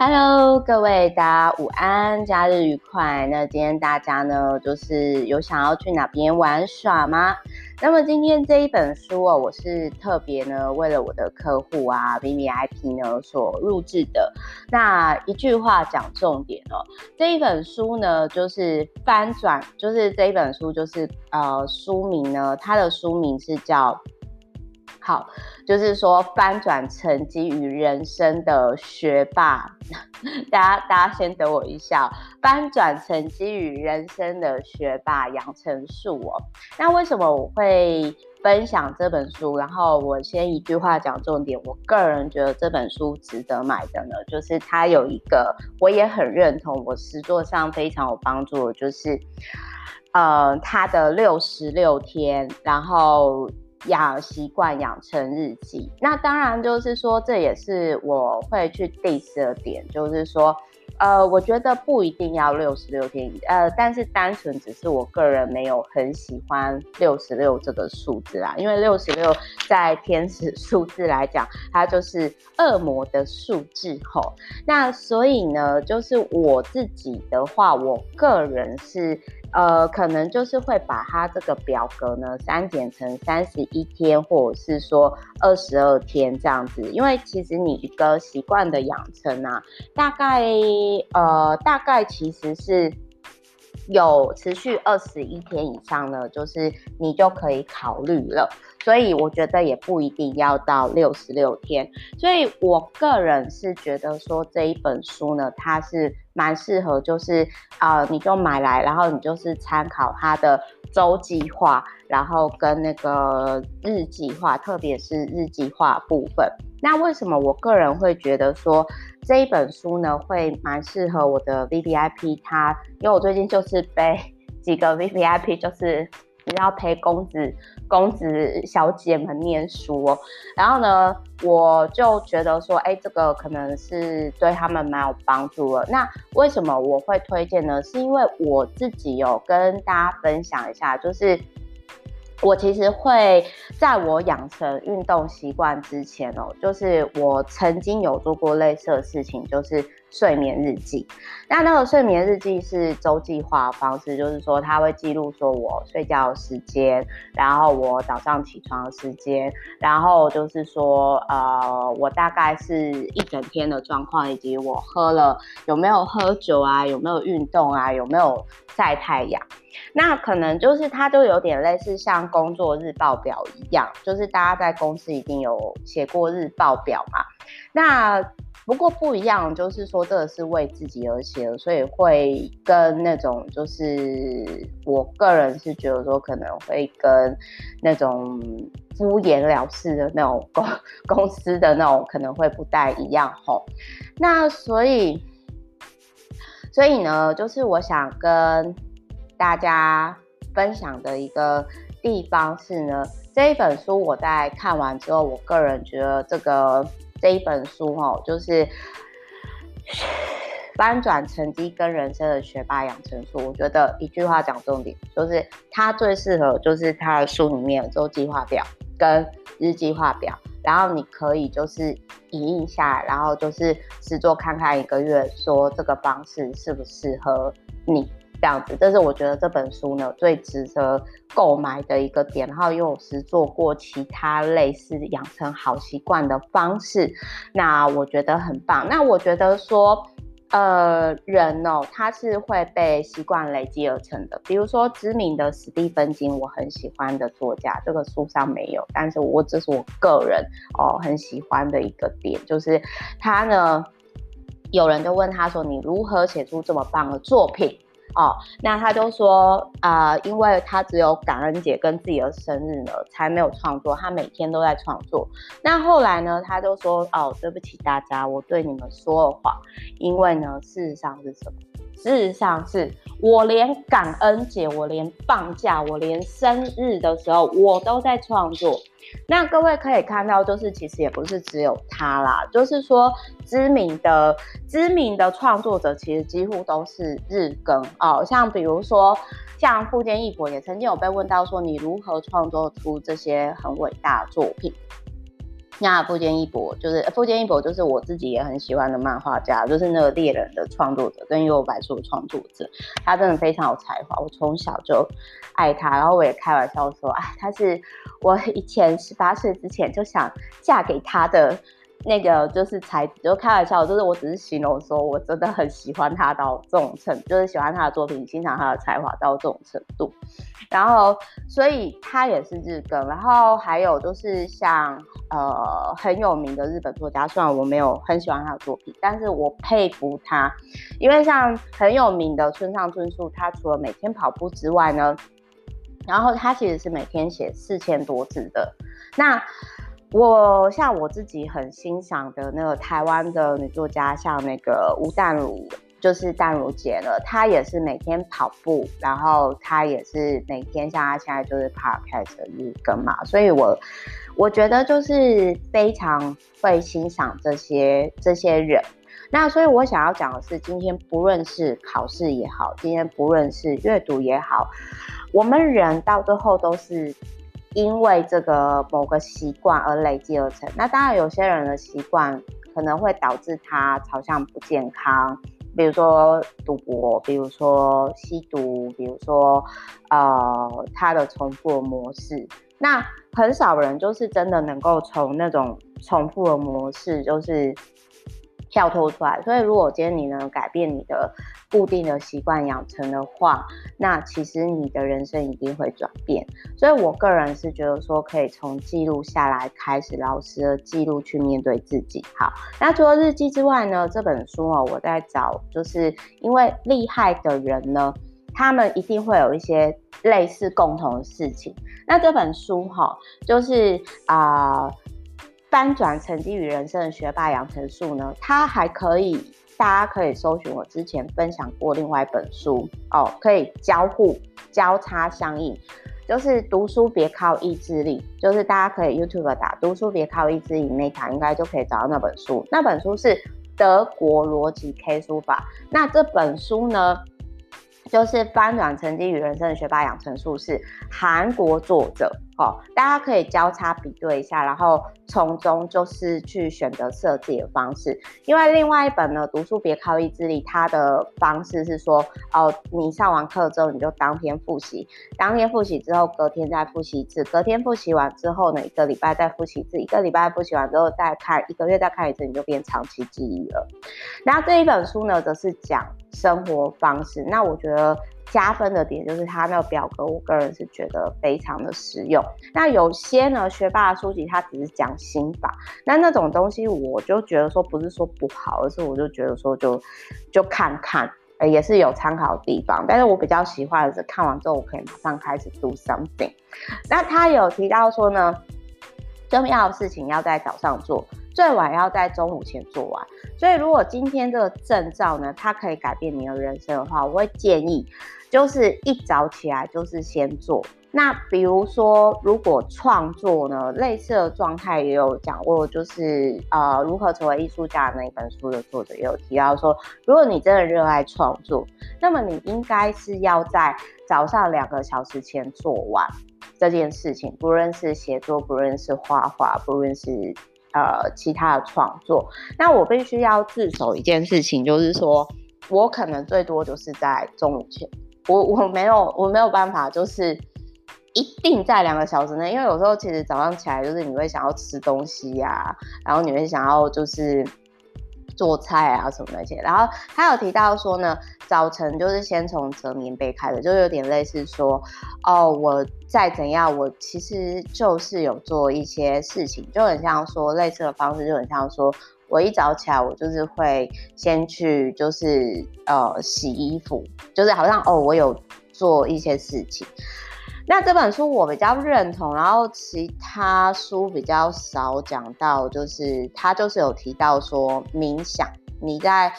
Hello，各位大家午安，假日愉快。那今天大家呢，就是有想要去哪边玩耍吗？那么今天这一本书哦，我是特别呢为了我的客户啊，VVIP 呢所录制的。那一句话讲重点哦，这一本书呢就是翻转，就是这一本书就是呃书名呢，它的书名是叫。好，就是说翻转成绩与人生的学霸，大家大家先等我一下，翻转成绩与人生的学霸养成术哦。那为什么我会分享这本书？然后我先一句话讲重点，我个人觉得这本书值得买的呢，就是它有一个我也很认同，我实作上非常有帮助的，就是呃它的六十六天，然后。养习惯养成日记，那当然就是说，这也是我会去 diss 的点，就是说，呃，我觉得不一定要六十六天，呃，但是单纯只是我个人没有很喜欢六十六这个数字啊，因为六十六在天使数字来讲，它就是恶魔的数字吼。那所以呢，就是我自己的话，我个人是。呃，可能就是会把它这个表格呢删减成三十一天，或者是说二十二天这样子，因为其实你一个习惯的养成啊，大概呃大概其实是有持续二十一天以上呢，就是你就可以考虑了。所以我觉得也不一定要到六十六天，所以我个人是觉得说这一本书呢，它是蛮适合，就是啊，你就买来，然后你就是参考它的周计划，然后跟那个日计划，特别是日计划部分。那为什么我个人会觉得说这一本书呢，会蛮适合我的 VVIP？它因为我最近就是被 几个 VVIP 就是。要陪公子、公子小姐们念书哦，然后呢，我就觉得说，哎，这个可能是对他们蛮有帮助的。那为什么我会推荐呢？是因为我自己有跟大家分享一下，就是。我其实会在我养成运动习惯之前哦，就是我曾经有做过类似的事情，就是睡眠日记。那那个睡眠日记是周计划方式，就是说它会记录说我睡觉的时间，然后我早上起床的时间，然后就是说呃，我大概是一整天的状况，以及我喝了有没有喝酒啊，有没有运动啊，有没有晒太阳。那可能就是它就有点类似像工作日报表一样，就是大家在公司一定有写过日报表嘛。那不过不一样，就是说这个是为自己而写，所以会跟那种就是我个人是觉得说可能会跟那种敷衍了事的那种公 公司的那种可能会不太一样吼。那所以所以呢，就是我想跟。大家分享的一个地方是呢，这一本书我在看完之后，我个人觉得这个这一本书哦，就是翻转成绩跟人生的学霸养成书。我觉得一句话讲重点，就是它最适合就是它的书里面有周计划表跟日计划表，然后你可以就是影印下来，然后就是试做看看一个月，说这个方式适不适合你。这样子，这是我觉得这本书呢最值得购买的一个点。然后，因为我是做过其他类似养成好习惯的方式，那我觉得很棒。那我觉得说，呃，人哦，他是会被习惯累积而成的。比如说，知名的史蒂芬金，我很喜欢的作家，这个书上没有，但是我这是我个人哦很喜欢的一个点，就是他呢，有人就问他说：“你如何写出这么棒的作品？”哦，那他就说啊、因为他只有感恩节跟自己的生日呢，才没有创作。他每天都在创作。那后来呢，他就说哦，对不起大家，我对你们说了谎。因为呢，事实上是什么？事实上是我连感恩节，我连放假，我连生日的时候，我都在创作。那各位可以看到，就是其实也不是只有他啦，就是说知名的知名的创作者，其实几乎都是日更哦。像比如说，像富坚义博也曾经有被问到说，你如何创作出这些很伟大的作品？那富坚义博就是富坚义博，就是我自己也很喜欢的漫画家，就是那个猎人的创作者跟幽游白书的创作者，他真的非常有才华，我从小就爱他，然后我也开玩笑说，哎，他是我以前十八岁之前就想嫁给他的。那个就是才就开玩笑，就是我只是形容说，我真的很喜欢他到这种程，就是喜欢他的作品，欣赏他的才华到这种程度。然后，所以他也是日更。然后还有就是像呃很有名的日本作家，虽然我没有很喜欢他的作品，但是我佩服他，因为像很有名的村上春树，他除了每天跑步之外呢，然后他其实是每天写四千多字的。那我像我自己很欣赏的那个台湾的女作家，像那个吴淡如，就是淡如姐了。她也是每天跑步，然后她也是每天像她现在就是 podcast 的日更嘛。所以我我觉得就是非常会欣赏这些这些人。那所以我想要讲的是，今天不论是考试也好，今天不论是阅读也好，我们人到最后都是。因为这个某个习惯而累积而成，那当然有些人的习惯可能会导致他朝向不健康，比如说赌博，比如说吸毒，比如说呃他的重复的模式。那很少人就是真的能够从那种重复的模式就是跳脱出来。所以如果今天你能改变你的固定的习惯养成的话，那其实你的人生一定会转变。所以我个人是觉得说，可以从记录下来开始，老实的记录去面对自己。好，那除了日记之外呢，这本书哦，我在找，就是因为厉害的人呢，他们一定会有一些类似共同的事情。那这本书哈，就是啊、翻转成绩与人生的学霸养成术呢，它还可以。大家可以搜寻我之前分享过另外一本书哦，可以交互交叉相应，就是读书别靠意志力，就是大家可以 YouTube 打读书别靠意志力，Meta 应该就可以找到那本书。那本书是德国逻辑 K 书法。那这本书呢，就是翻转成绩与人生的学霸养成术，是韩国作者。哦，大家可以交叉比对一下，然后从中就是去选择适合自己的方式。因为另外一本呢，读书别靠意志力，它的方式是说，哦，你上完课之后你就当天复习，当天复习之后隔天再复习一次，隔天复习完之后呢，一个礼拜再复习一次，一个礼拜复习完之后再看，一个月再看一次，你就变长期记忆了。那这一本书呢，则是讲生活方式。那我觉得。加分的点就是它那个表格，我个人是觉得非常的实用。那有些呢，学霸的书籍它只是讲心法，那那种东西我就觉得说不是说不好，而是我就觉得说就就看看，欸，也是有参考的地方。但是我比较喜欢的是看完之后我可以马上开始 do something。那他有提到说呢，重要的事情要在早上做，最晚要在中午前做完。所以如果今天这个证照呢，它可以改变你的人生的话，我会建议。就是一早起来就是先做。那比如说，如果创作呢，类似的状态也有讲过，就是呃，如何成为艺术家那一本书的作者也有提到说，如果你真的热爱创作，那么你应该是要在早上两个小时前做完这件事情，不论是写作，不论是画画，不论是呃其他的创作。那我必须要自首一件事情，就是说我可能最多就是在中午前。我我没有我没有办法，就是一定在两个小时内，因为有时候其实早上起来就是你会想要吃东西呀、然后你会想要就是做菜啊什么那些，然后他有提到说呢，早晨就是先从折棉被开始，就有点类似说，哦，我再怎样，我其实就是有做一些事情，就很像说类似的方式，就很像说。我一早起来，我就是会先去，就是呃洗衣服，就是好像哦，我有做一些事情。那这本书我比较认同，然后其他书比较少讲到，就是他就是有提到说冥想，你在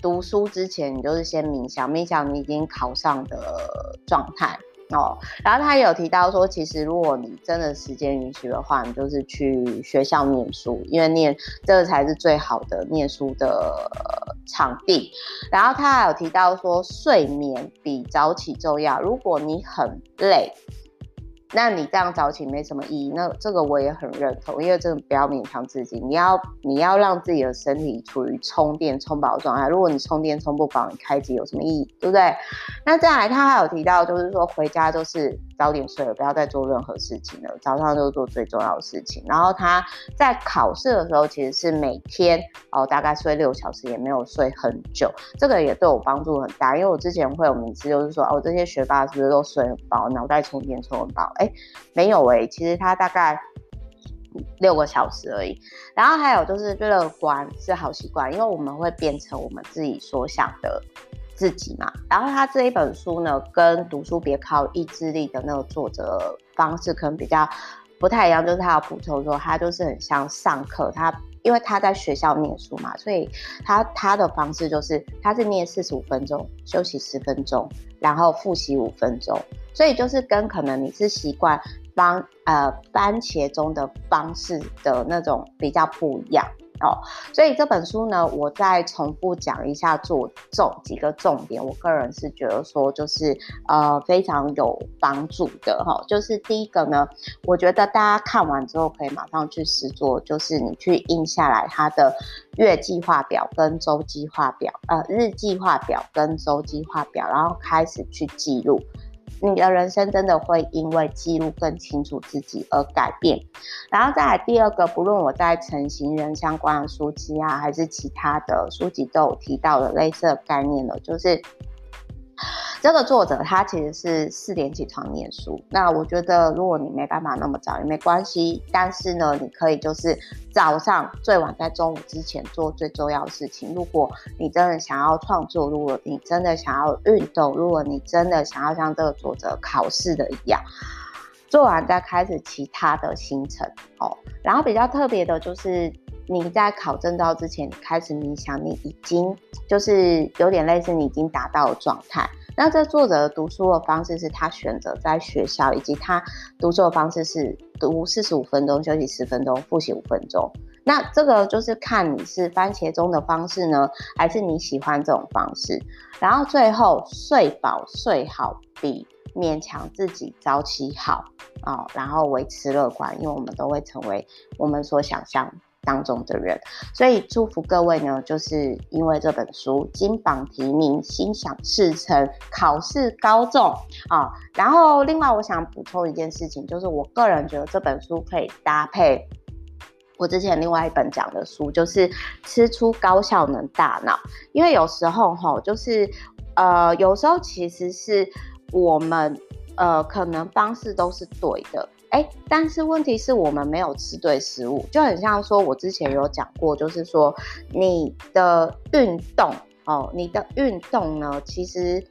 读书之前，你就是先冥想，冥想你已经考上的状态。哦，然后他有提到说，其实如果你真的时间允许的话，你就是去学校念书，因为念这个才是最好的念书的场地。然后他还有提到说，睡眠比早起重要。如果你很累，那你这样早起没什么意义，那这个我也很认同，因为真的不要勉强自己，你要你要让自己的身体处于充电充饱的状态。如果你充电充不饱，你开机有什么意义，对不对？那再来，他还有提到，就是说回家就是早点睡了，不要再做任何事情了，早上就做最重要的事情。然后他在考试的时候，其实是每天哦大概睡六小时，也没有睡很久，这个也对我帮助很大，因为我之前会有迷思，就是说哦这些学霸是不是都睡很饱，脑袋充电充很饱？哎，没有哎、其实他大概六个小时而已。然后还有就是乐观是好习惯，因为我们会变成我们自己所想的自己嘛。然后他这一本书呢，跟读书别靠意志力的那个作者方式可能比较不太一样，就是他要补充说，他就是很像上课，他因为他在学校念书嘛，所以他他的方式就是他是念四十五分钟，休息十分钟，然后复习五分钟。所以就是跟可能你是习惯帮呃番茄钟的方式的那种比较不一样哦，所以这本书呢，我再重复讲一下做重几个重点，我个人是觉得说就是呃非常有帮助的哈、哦，就是第一个呢，我觉得大家看完之后可以马上去实做，就是你去印下来它的月计划表跟周计划表，呃日计划表跟周计划表，然后开始去记录。你的人生真的会因为记录更清楚自己而改变，然后再来第二个，不论我在成型人相关的书籍啊，还是其他的书籍都有提到的类似的概念了，就是。这个作者他其实是四点起床念书，那我觉得如果你没办法那么早也没关系，但是呢，你可以就是早上最晚在中午之前做最重要的事情。如果你真的想要创作，如果你真的想要运动，如果你真的想要像这个作者考试的一样，做完再开始其他的行程哦。然后比较特别的就是你在考证照之前，你开始冥想，你已经就是有点类似你已经达到的状态。那这作者的读书的方式是他选择在学校，以及他读书的方式是读四十五分钟，休息十分钟，复习五分钟。那这个就是看你是番茄钟的方式呢，还是你喜欢这种方式。然后最后睡饱睡好比勉强自己早起好哦，然后维持乐观，因为我们都会成为我们所想象当中的人，所以祝福各位呢，就是因为这本书金榜题名、心想事成、考试高中啊。然后，另外我想补充一件事情，就是我个人觉得这本书可以搭配我之前另外一本讲的书，就是吃出高效能大脑。因为有时候齁，就是呃，有时候其实是我们呃，可能方式都是对的。哎，但是问题是我们没有吃对食物，就很像说，我之前有讲过，就是说你的运动哦，你的运动呢，其实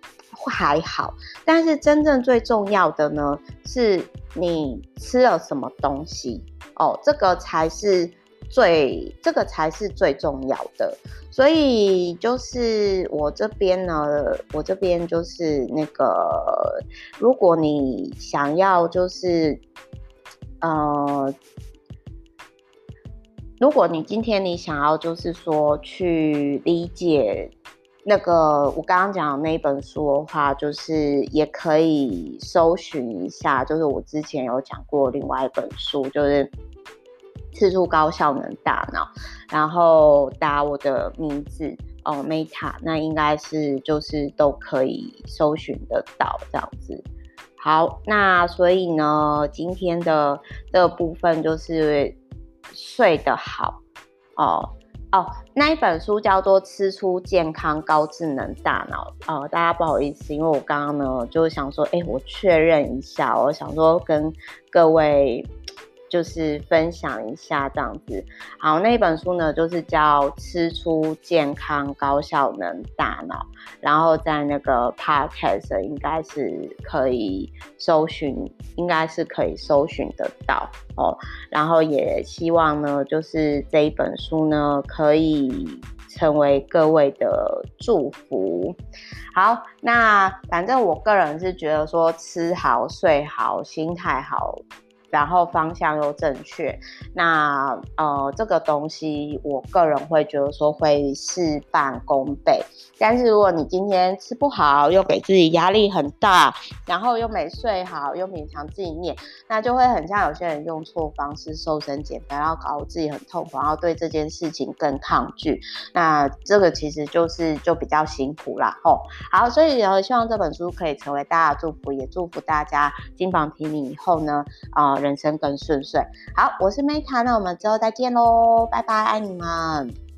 还好，但是真正最重要的呢，是你吃了什么东西哦，这个才是最，这个才是最重要的。所以就是我这边呢，我这边就是那个，如果你想要就是。呃，如果你今天你想要就是说去理解那个我刚刚讲的那一本书的话，就是也可以搜寻一下，就是我之前有讲过另外一本书，就是吃出高效能大脑，然后打我的名字哦，Meta，那应该是就是都可以搜寻得到这样子。好，那所以呢，今天的这部分就是睡得好哦哦，那一本书叫做《吃出健康高智能大脑》哦，大家不好意思，因为我刚刚呢就想说，哎，我确认一下，我想说跟各位。就是分享一下这样子，好，那一本书呢，就是叫《吃出健康高效能大脑》，然后在那个 Podcast 应该是可以搜寻，应该是可以搜寻得到哦。然后也希望呢，就是这一本书呢，可以成为各位的祝福。好，那反正我个人是觉得说，吃好、睡好、心态好。然后方向又正确，那呃这个东西我个人会觉得说会事半功倍。但是如果你今天吃不好，又给自己压力很大，然后又没睡好，又勉强自己念，那就会很像有些人用错方式瘦身减肥，然后搞得自己很痛苦，然后对这件事情更抗拒。那这个其实就是就比较辛苦啦。吼。好，所以呢，希望这本书可以成为大家的祝福，也祝福大家金榜题名以后呢，啊、人生更顺遂。好，我是 Meta，那我们之后再见喽，拜拜，爱你们。